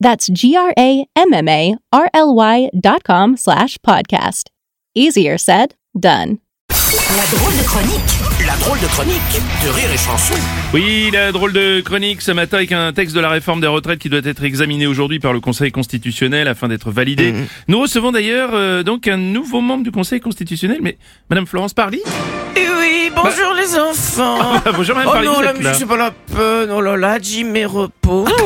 That's G-R-A-M-M-A-R-L-Y dot com slash podcast. Easier said, done. La drôle de chronique. La drôle de chronique de Rire et Chanson. Oui, la drôle de chronique ce matin avec un texte de la réforme des retraites qui doit être examiné aujourd'hui par le Conseil constitutionnel afin d'être validé. Mhm. Nous recevons d'ailleurs euh, donc un nouveau membre du Conseil constitutionnel, mais Madame Florence Parly Eh oui, bonjour les enfants. Ah, bonjour, Madame Oh Parly, non, vous la musique, c'est pas la peine. Oh là là, Jim et repos.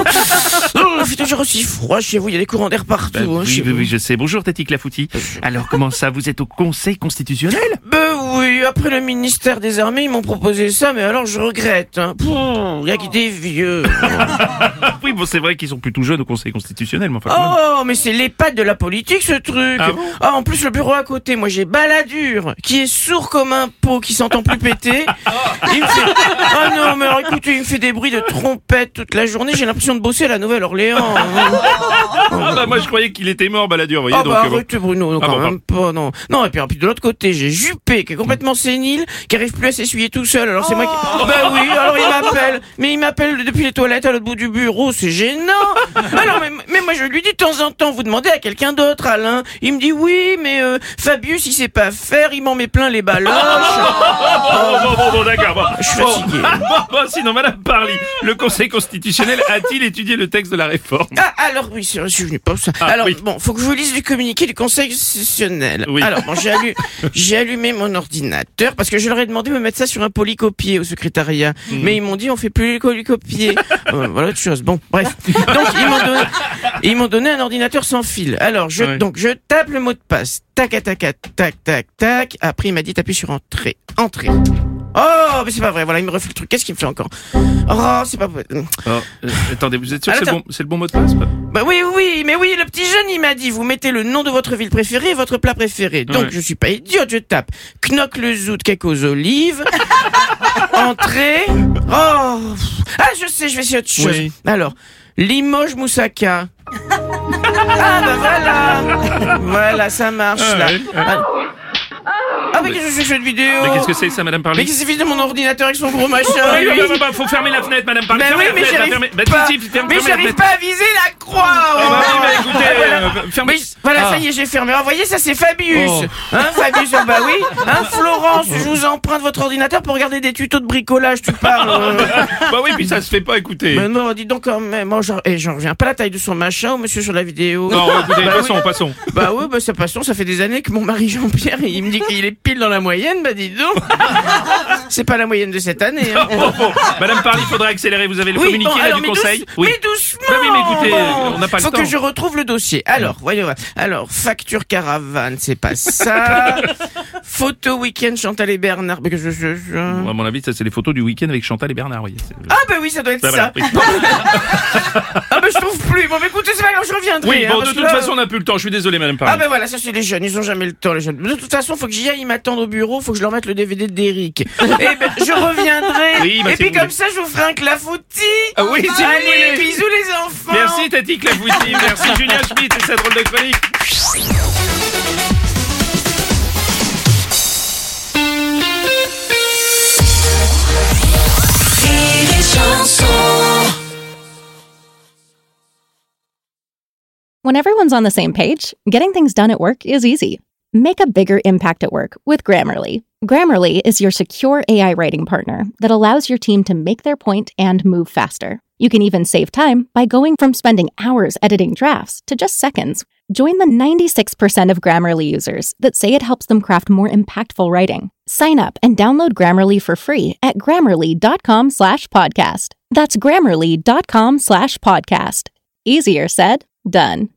oh, il fait toujours aussi froid chez vous, il y a des courants d'air partout. Bah, hein, oui, oui, je sais. Bonjour Tati Clafouti. Alors comment ça, vous êtes au Conseil constitutionnel? Ben oui, après le ministère des Armées, ils m'ont proposé ça, mais alors je regrette. Hein. Pouh, Il y a que des vieux. Oui, bon, c'est vrai qu'ils sont plutôt jeunes au Conseil constitutionnel, mais enfin même. Oh, mais c'est l'EHPAD de la politique, ce truc. Ah bon? Ah, en plus, le bureau à côté, moi j'ai Balladur, qui est sourd comme un pot, qui s'entend plus péter. Il me fait... Ah non, mais alors écoutez, il me fait des bruits de trompette toute la journée. J'ai l'impression de bosser à la Nouvelle-Orléans. Ah bah moi je croyais qu'il était mort, Balladur, vous voyez, Ah donc... bah euh, arrête Bruno, non, Ah quand bon, même pas, non. Non, et puis, puis de l'autre côté, j'ai Juppé, qui est complètement sénile, qui arrive plus à s'essuyer tout seul, alors c'est moi qui... Bah oui, alors il m'appelle, mais il m'appelle depuis les toilettes à l'autre bout du bureau, c'est gênant Alors, mais, mais moi je lui dis de temps en temps, vous demandez à quelqu'un d'autre, Alain. Il me dit oui, mais euh, Fabius, il sait pas faire, il m'en met plein les baloches. Oh, bon, bon, bon, d'accord. Bon. Je suis Bon. fatigué. Bon, bon, sinon, Madame Parly, le Conseil constitutionnel a-t-il étudié le texte de la réforme Ah, alors oui, je suis venu pour ça. Ah, alors, oui. bon, faut que je vous lise le communiqué du Conseil constitutionnel. Oui. Alors, bon, j'ai allu- j'ai allumé mon ordinateur parce que je leur ai demandé de me mettre ça sur un polycopier au secrétariat. Hmm. Mais ils m'ont dit, on fait plus les polycopiers. Euh, voilà autre chose. Bon, bref. Donc, ils m'ont donné, ils m'ont donné un ordinateur sans fil. Alors, je, Ouais. donc, je tape le mot de passe. Tac, tac, tac, tac, tac, tac. Après, il m'a dit, t'appuies sur entrée. Entrée. Oh, mais c'est pas vrai. Voilà, il me refait le truc. Qu'est-ce qu'il me fait encore? Oh, c'est pas vrai. Oh, euh, Attendez, vous êtes sûr que c'est le, bon, c'est le bon mot de passe pas Bah oui, oui, mais oui, le petit jeune, il m'a dit, vous mettez le nom de votre ville préférée et votre plat préféré. Donc, Ouais. je suis pas idiote, je tape. Knock le zout, cake aux olives. Entrée. Oh. Ah, je sais, je vais essayer autre chose. Oui. Alors, Limoges Moussaka. Ah, bah voilà. Voilà, ça marche, Ah, là. ouais. Ah. Mais qu'est-ce que c'est que cette vidéo? Mais qu'est-ce que c'est ça, Madame Mais Parly qu'est-ce que c'est de mon ordinateur avec son gros machin? Faut fermer la fenêtre, Madame Parly. Bah oui, mais j'arrive mais pas à viser la croix. Ah, bah, oui, oh. bah, voilà. euh, fermez- Mais voilà, Ah. ça y est, j'ai fermé. Ah, voyez, ça c'est Fabius. Oh. Hein, Fabius, ah, bah oui. Hein, Florence, je vous emprunte votre ordinateur pour regarder des tutos de bricolage, tu parles. euh. Bah oui, puis ça se fait pas, écoutez. Mais non, dis donc quand même. Moi, j'en eh, j'en reviens pas à la taille de son machin, monsieur sur la vidéo. Non, écoutez, Bah passons, oui. passons. Bah oui, bah ça passons, ça fait des années que mon mari Jean-Pierre, il me dit qu'il est pile dans la moyenne, bah dis donc. C'est pas la moyenne de cette année. Hein. Bon, bon, Madame Parly, il faudrait accélérer. Vous avez le communiqué bon, là, alors, du mais Conseil douce- Oui. Mais doucement Bah oui, mais écoutez, on n'a pas le Faut temps. que je retrouve le dossier. Alors, voyons voir. Alors, facture caravane, c'est pas ça. Photo week-end Chantal et Bernard. Mais que je, je- je- À mon avis, ça, c'est les photos du week-end avec Chantal et Bernard, voyez. c'est- Ah bah oui, ça doit être Bah, ça. voilà, oui. Ah bah je trouve plus. Bon, mais écoutez, c'est pas grave, je reviendrai. Oui, hein, bon, parce de que toute là- façon, on n'a plus le temps. Je suis désolé, Madame Ah Parly. ben voilà, ça c'est les jeunes, ils ont jamais le temps les jeunes. De toute façon, faut que j'y aille, ils m'attendent au bureau, faut que je leur mette le DVD d'Eric. Et ben je reviendrai. Oui, bah, Et si puis vous comme voulez. ça, je vous ferai un clafoutis. Ah oui, si vous Allez, voulez. bisous enfants. Merci Tati Clafouti, merci Julien Schmitt et sa drôle de chronique. Rire et Chanson. When everyone's on the same page, getting things done at work is easy. Make a bigger impact at work with Grammarly. Grammarly is your secure AI writing partner that allows your team to make their point and move faster. You can even save time by going from spending hours editing drafts to just seconds. Join the 96% of Grammarly users that say it helps them craft more impactful writing. Sign up and download Grammarly for free at grammarly.com slash podcast. That's grammarly.com slash podcast. Easier said, done.